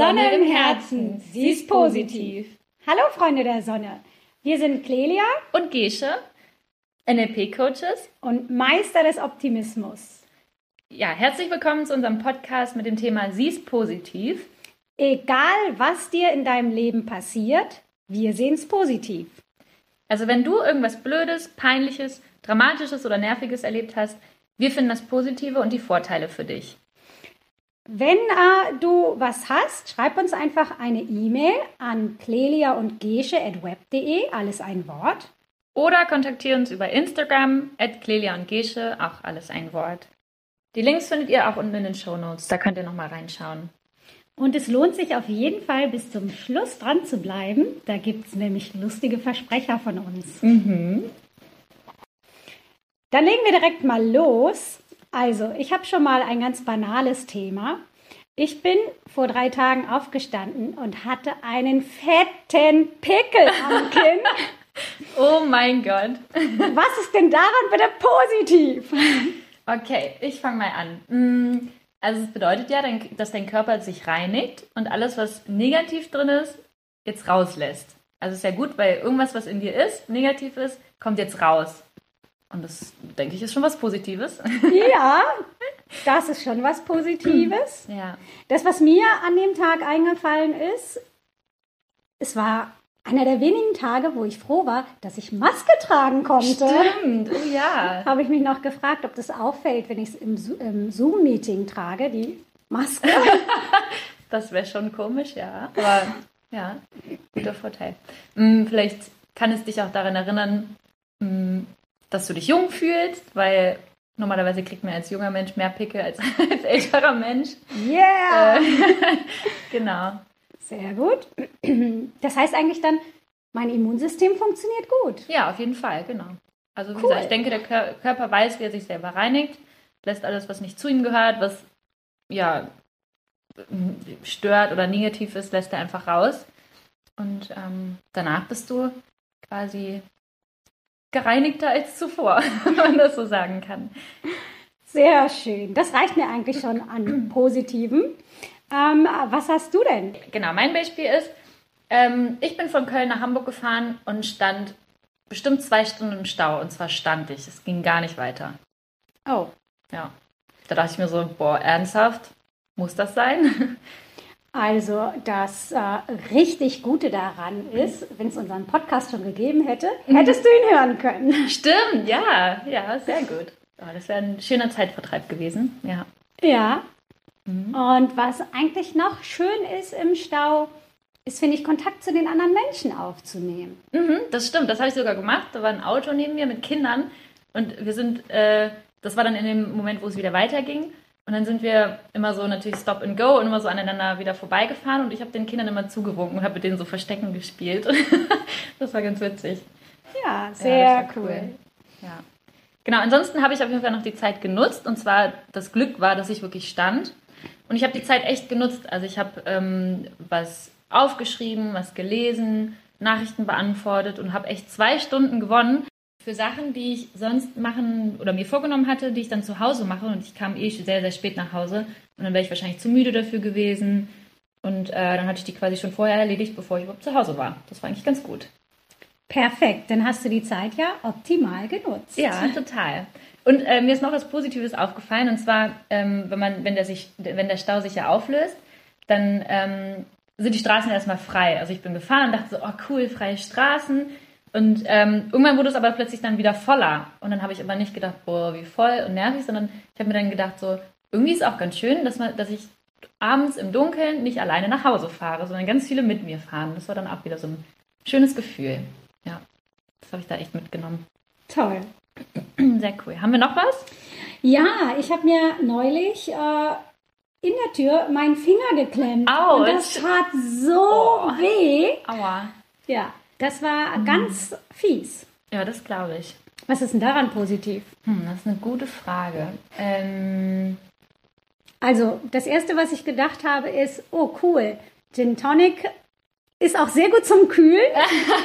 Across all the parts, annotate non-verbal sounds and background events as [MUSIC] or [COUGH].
Sonne im Herzen, sie ist positiv. Hallo Freunde der Sonne. Wir sind Clelia und Gesche, NLP-Coaches und Meister des Optimismus. Ja, herzlich willkommen zu unserem Podcast mit dem Thema Sie ist positiv. Egal, was dir in deinem Leben passiert, wir sehen es positiv. Also wenn du irgendwas Blödes, Peinliches, Dramatisches oder Nerviges erlebt hast, wir finden das Positive und die Vorteile für dich. Wenn äh, du was hast, schreib uns einfach eine E-Mail an clelia und gesche.web.de, alles ein Wort. Oder kontaktiere uns über Instagram, at clelia und gesche, auch alles ein Wort. Die Links findet ihr auch unten in den Show Notes, da könnt ihr nochmal reinschauen. Und es lohnt sich auf jeden Fall bis zum Schluss dran zu bleiben. Da gibt es nämlich lustige Versprecher von uns. Mhm. Dann legen wir direkt mal los. Also, ich habe schon mal ein ganz banales Thema. Ich bin vor drei Tagen aufgestanden und hatte einen fetten Pickel am Kinn. [LAUGHS] oh mein Gott. [LAUGHS] Was ist denn daran bitte positiv? Okay, ich fange mal an. Mm, also es bedeutet ja, dass dein Körper sich reinigt und alles, was negativ drin ist, jetzt rauslässt. Also es ist ja gut, weil irgendwas, was in dir ist, negativ ist, kommt jetzt raus. Und das, denke ich, ist schon was Positives. Ja, [LAUGHS] das ist schon was Positives. Ja. Das, was mir an dem Tag eingefallen ist, es war einer der wenigen Tage, wo ich froh war, dass ich Maske tragen konnte. Stimmt, oh ja. [LAUGHS] Habe ich mich noch gefragt, ob das auffällt, wenn ich es im, im Zoom-Meeting trage, die Maske. [LAUGHS] das wäre schon komisch, ja. Aber ja, guter Vorteil. Hm, vielleicht kann es dich auch daran erinnern, hm, dass du dich jung fühlst, weil normalerweise kriegt man als junger Mensch mehr Pickel als [LAUGHS] als älterer Mensch. Yeah! Äh, [LAUGHS] genau. Sehr gut. Das heißt eigentlich dann, mein Immunsystem funktioniert gut. Ja, auf jeden Fall, genau. Also wie cool. gesagt, ich denke, der Körper weiß, wie er sich selber reinigt, lässt alles, was nicht zu ihm gehört, was ja stört oder negativ ist, lässt er einfach raus. Und ähm, danach bist du quasi gereinigter als zuvor, [LAUGHS] wenn man das so sagen kann. Sehr schön. Das reicht mir eigentlich schon an Positiven. Ähm, was hast du denn? Genau, mein Beispiel ist, ähm, ich bin von Köln nach Hamburg gefahren und stand bestimmt zwei Stunden im Stau. Und zwar stand ich. Es ging gar nicht weiter. Oh. Ja. Da dachte ich mir so, boah, ernsthaft? Muss das sein? [LAUGHS] Also das äh, richtig Gute daran ist, wenn es unseren Podcast schon gegeben hätte, mhm. hättest du ihn hören können. Stimmt, ja, ja, sehr gut. Oh, das wäre ein schöner Zeitvertreib gewesen, ja. Ja. Mhm. Und was eigentlich noch schön ist im Stau, ist, finde ich, Kontakt zu den anderen Menschen aufzunehmen. Mhm, das stimmt, das habe ich sogar gemacht. Da war ein Auto neben mir mit Kindern und wir sind, äh, das war dann in dem Moment, wo es wieder weiterging. Und dann sind wir immer so natürlich Stop and Go und immer so aneinander wieder vorbeigefahren und ich habe den Kindern immer zugewunken und habe mit denen so Verstecken gespielt. [LAUGHS] das war ganz witzig. Ja, sehr ja, cool. cool. Ja. Genau, ansonsten habe ich auf jeden Fall noch die Zeit genutzt und zwar das Glück war, dass ich wirklich stand und ich habe die Zeit echt genutzt. Also ich habe ähm, was aufgeschrieben, was gelesen, Nachrichten beantwortet und habe echt zwei Stunden gewonnen für Sachen, die ich sonst machen oder mir vorgenommen hatte, die ich dann zu Hause mache. Und ich kam eh sehr, sehr spät nach Hause. Und dann wäre ich wahrscheinlich zu müde dafür gewesen. Und äh, dann hatte ich die quasi schon vorher erledigt, bevor ich überhaupt zu Hause war. Das war eigentlich ganz gut. Perfekt, dann hast du die Zeit ja optimal genutzt. Ja, total. Und äh, mir ist noch was Positives aufgefallen, und zwar, ähm, wenn man, wenn der sich, wenn der Stau sich ja auflöst, dann ähm, sind die Straßen erstmal frei. Also ich bin gefahren und dachte so, oh cool, freie Straßen. Und ähm, irgendwann wurde es aber plötzlich dann wieder voller. Und dann habe ich aber nicht gedacht, boah, wie voll und nervig, sondern ich habe mir dann gedacht, so, irgendwie ist es auch ganz schön, dass, man, dass ich abends im Dunkeln nicht alleine nach Hause fahre, sondern ganz viele mit mir fahren. Das war dann auch wieder so ein schönes Gefühl. Ja, das habe ich da echt mitgenommen. Toll. [CLEARS THROAT] Sehr cool. Haben wir noch was? Ja, ich habe mir neulich äh, in der Tür meinen Finger geklemmt. Au, und das tat so oh. weh. Aua. Ja, das war mhm. ganz fies. Ja, das glaube ich. Was ist denn daran positiv? Hm, das ist eine gute Frage. Ähm also, das Erste, was ich gedacht habe, ist, oh cool, Gin Tonic ist auch sehr gut zum Kühlen.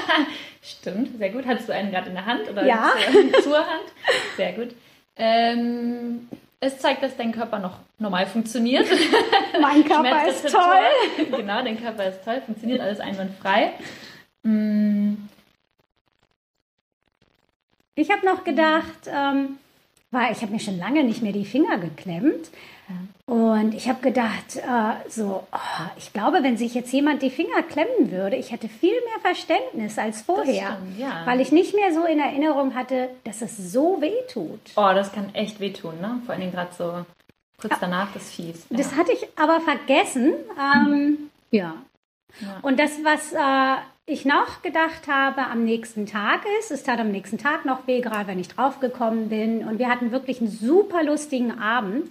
[LAUGHS] Stimmt, sehr gut. Hattest du einen gerade in der Hand oder ja. [LAUGHS] zur Hand? Sehr gut. Ähm, Es zeigt, dass dein Körper noch normal funktioniert. Mein [LAUGHS] Körper ist toll. genau, dein Körper ist toll, funktioniert alles einwandfrei. Mm. Ich habe noch gedacht, ähm, weil ich habe mir schon lange nicht mehr die Finger geklemmt. Und ich habe gedacht, äh, so, oh, ich glaube, wenn sich jetzt jemand die Finger klemmen würde, ich hätte viel mehr Verständnis als vorher, stimmt, ja. weil ich nicht mehr so in Erinnerung hatte, dass es so weh tut. Oh, das kann echt wehtun, ne? Vor allen Dingen gerade so kurz danach das fies. Ja. Das hatte ich aber vergessen. Ähm, ja. Ja. Und das, was äh, ich noch gedacht habe am nächsten Tag ist, es tat am nächsten Tag noch weh, gerade wenn ich draufgekommen bin. Und wir hatten wirklich einen super lustigen Abend.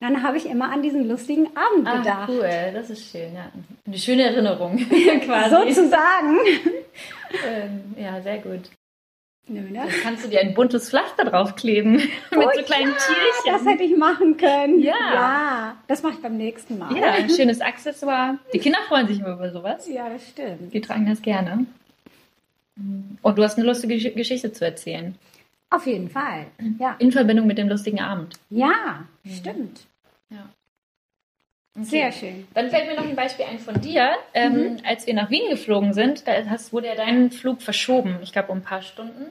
Dann habe ich immer an diesen lustigen Abend Ah, gedacht. cool, das ist schön, ja. Eine schöne Erinnerung [LAUGHS] [LAUGHS] quasi. Sozusagen. Ähm, ja, sehr gut. Nö, ne? Dann kannst du dir ein buntes Pflaster draufkleben [LAUGHS] mit Oh so kleinen ja, Tierchen. Das hätte ich machen können. Ja. Ja, das mache ich beim nächsten Mal. Ja, ein schönes Accessoire. Die Kinder freuen sich immer über sowas. Ja, das stimmt. Die tragen das gerne. Und du hast eine lustige Gesch- Geschichte zu erzählen. Auf jeden Fall. Ja, In Verbindung mit dem lustigen Abend. ja stimmt. Ja. Sehr schön. Dann fällt mir noch ein Beispiel ein von dir. Ähm, Als wir nach Wien geflogen sind, da hast, wurde ja dein Flug verschoben. Ich glaube, um ein paar Stunden.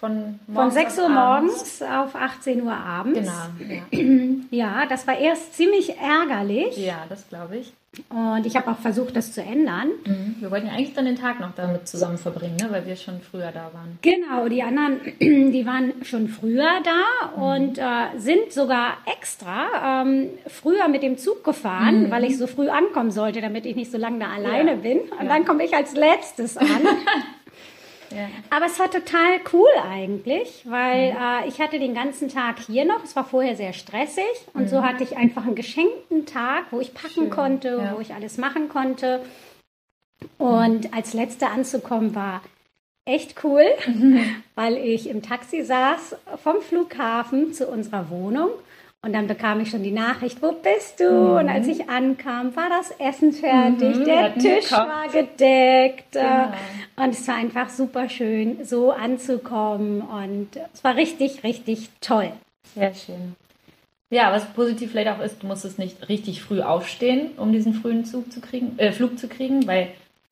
Von, Von morgens 6 auf Uhr morgens auf 18 Uhr abends. Genau. Ja, [CLEARS THROAT] Ja, das war erst ziemlich ärgerlich. ja das glaube ich. Und ich habe auch versucht, das zu ändern. Mhm. Wir wollten ja eigentlich dann den Tag noch damit zusammen verbringen, ne? weil wir schon früher da waren. Genau, die anderen, [CLEARS THROAT] die waren schon früher da und äh, sind sogar extra ähm, früher mit dem Zug gefahren, weil ich so früh ankommen sollte, damit ich nicht so lange da alleine Ja. bin. Und Ja. dann komme ich als letztes an. [LAUGHS] Ja. Aber es war total cool eigentlich, weil äh, ich hatte den ganzen Tag hier noch. Es war vorher sehr stressig und so hatte ich einfach einen geschenkten Tag, wo ich packen Schön, konnte, ja. wo ich alles machen konnte. Und als Letzte anzukommen war echt cool, [LAUGHS] weil ich im Taxi saß vom Flughafen zu unserer Wohnung. Und dann bekam ich schon die Nachricht, wo bist du? Und als ich ankam, war das Essen fertig, Mhm, der Tisch war gedeckt. äh, Genau. Und es war einfach super schön, so anzukommen. Und es war richtig, richtig toll. Sehr schön. Ja, was positiv vielleicht auch ist, du musstest nicht richtig früh aufstehen, um diesen frühen Zug zu kriegen, äh, Flug zu kriegen, weil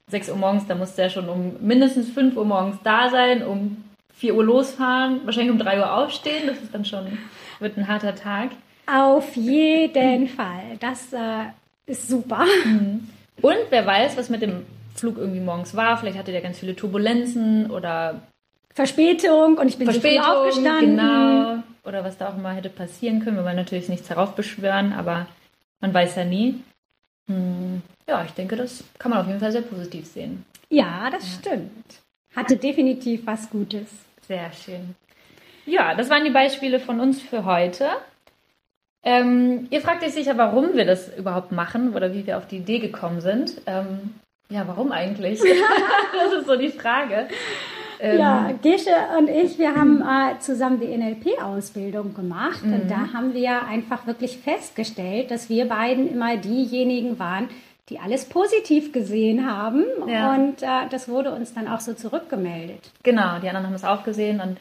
6 Uhr morgens, da musst du ja schon um mindestens 5 Uhr morgens da sein, um 4 Uhr losfahren, wahrscheinlich um 3 Uhr aufstehen. Das ist dann schon, wird ein harter Tag. Auf jeden Fall. Das äh, ist super. Und wer weiß, was mit dem Flug irgendwie morgens war. Vielleicht hatte der ganz viele Turbulenzen oder Verspätung und ich bin Verspätung, so früh aufgestanden. genau. Oder was da auch immer hätte passieren können. Wir wollen natürlich nichts heraufbeschwören, aber man weiß ja nie. Hm, ja, ich denke, das kann man auf jeden Fall sehr positiv sehen. Ja, das stimmt. Hatte definitiv was Gutes. Sehr schön. Ja, das waren die Beispiele von uns für heute. Ähm, ihr fragt euch sicher, warum wir das überhaupt machen oder wie wir auf die Idee gekommen sind. Ähm, ja, warum eigentlich? [LAUGHS] das ist so die Frage. Ähm, Ja, Gesche und ich, wir haben äh, zusammen die NLP-Ausbildung gemacht und Mhm. da haben wir einfach wirklich festgestellt, dass wir beiden immer diejenigen waren, die alles positiv gesehen haben Ja. und äh, das wurde uns dann auch so zurückgemeldet. Genau, die anderen haben es auch gesehen und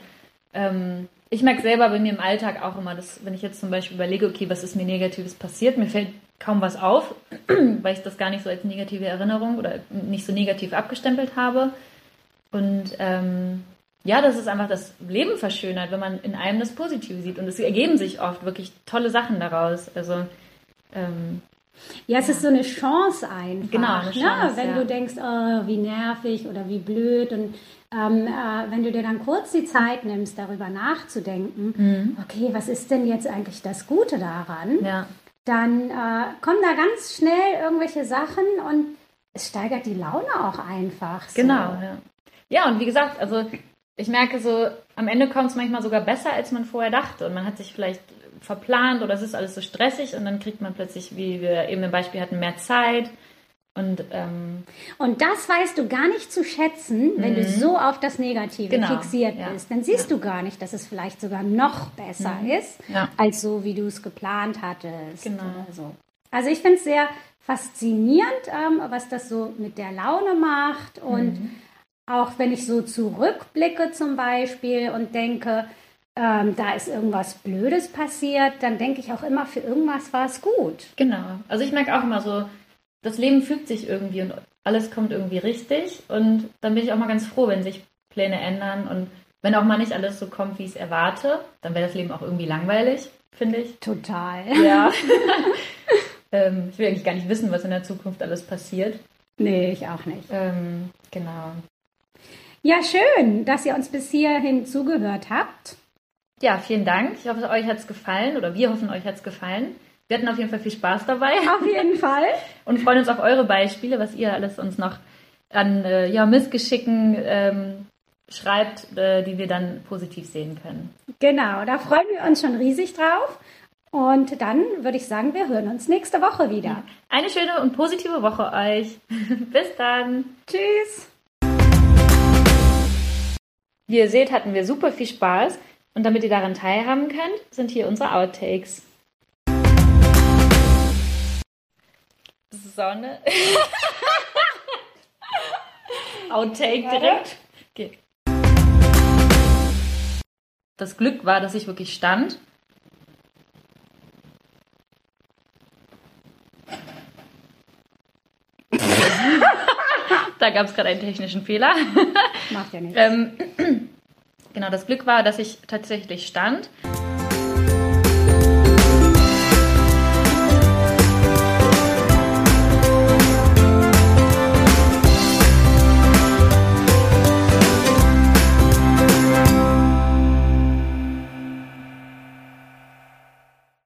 ähm, ich merke selber bei mir im Alltag auch immer, dass wenn ich jetzt zum Beispiel überlege, okay, was ist mir Negatives passiert, mir fällt kaum was auf, [CLEARS THROAT] weil ich das gar nicht so als negative Erinnerung oder nicht so negativ abgestempelt habe. Und ähm, ja, das ist einfach das Leben verschönert, wenn man in einem das Positive sieht. Und es ergeben sich oft wirklich tolle Sachen daraus. Also ähm, Ja, es ist so eine Chance einfach. Genau, eine ne? Chance, Wenn ja. du denkst, oh, wie nervig oder wie blöd und ähm, äh, wenn du dir dann kurz die Zeit nimmst, darüber nachzudenken, Mhm. okay, was ist denn jetzt eigentlich das Gute daran? ja, dann äh, kommen da ganz schnell irgendwelche Sachen und es steigert die Laune auch einfach. So. Genau, ja. Ja, und wie gesagt, also ich merke so, am Ende kommt es manchmal sogar besser, als man vorher dachte. Und man hat sich vielleicht verplant oder es ist alles so stressig und dann kriegt man plötzlich, wie wir eben im Beispiel hatten, mehr Zeit. Und ähm, Und das weißt du gar nicht zu schätzen, wenn du so auf das Negative Mhm. Genau, fixiert ja. bist. Dann siehst du gar nicht, dass es vielleicht sogar noch besser ist, Mhm. Ja. als so, wie du es geplant hattest. Genau. So. Also ich finde es sehr faszinierend, ähm, was das so mit der Laune macht und Mhm. auch wenn ich so zurückblicke zum Beispiel und denke, ähm, da ist irgendwas Blödes passiert, dann denke ich auch immer, für irgendwas war es gut. Genau. Also ich merke auch immer so, das Leben fügt sich irgendwie und alles kommt irgendwie richtig. Und dann bin ich auch mal ganz froh, wenn sich Pläne ändern und wenn auch mal nicht alles so kommt, wie ich es erwarte, dann wäre das Leben auch irgendwie langweilig, finde ich. Total. Ja. [LAUGHS] ähm, ich will eigentlich gar nicht wissen, was in der Zukunft alles passiert. Nee, ich auch nicht. Ähm, genau. Ja, schön, dass ihr uns bis hierhin zugehört habt. Ja, vielen Dank. Ich hoffe, euch hat es gefallen oder wir hoffen, euch hat es gefallen. Wir hatten auf jeden Fall viel Spaß dabei. Auf jeden Fall. [LAUGHS] Und freuen uns auf eure Beispiele, was ihr alles uns noch an äh, ja, Missgeschicken ähm, schreibt, äh, die wir dann positiv sehen können. Genau, da freuen wir uns schon riesig drauf. Und dann würde ich sagen, wir hören uns nächste Woche wieder. Eine schöne und positive Woche euch. [LAUGHS] Bis dann. Tschüss. Wie ihr seht, hatten wir super viel Spaß. Und damit ihr daran teilhaben könnt, sind hier unsere Outtakes. Sonne. [LAUGHS] Outtake direkt. Okay. Das Glück war, dass ich wirklich stand. [LAUGHS] da gab es gerade einen technischen Fehler. Macht ja nichts. Ähm, genau, das Glück war, dass ich tatsächlich stand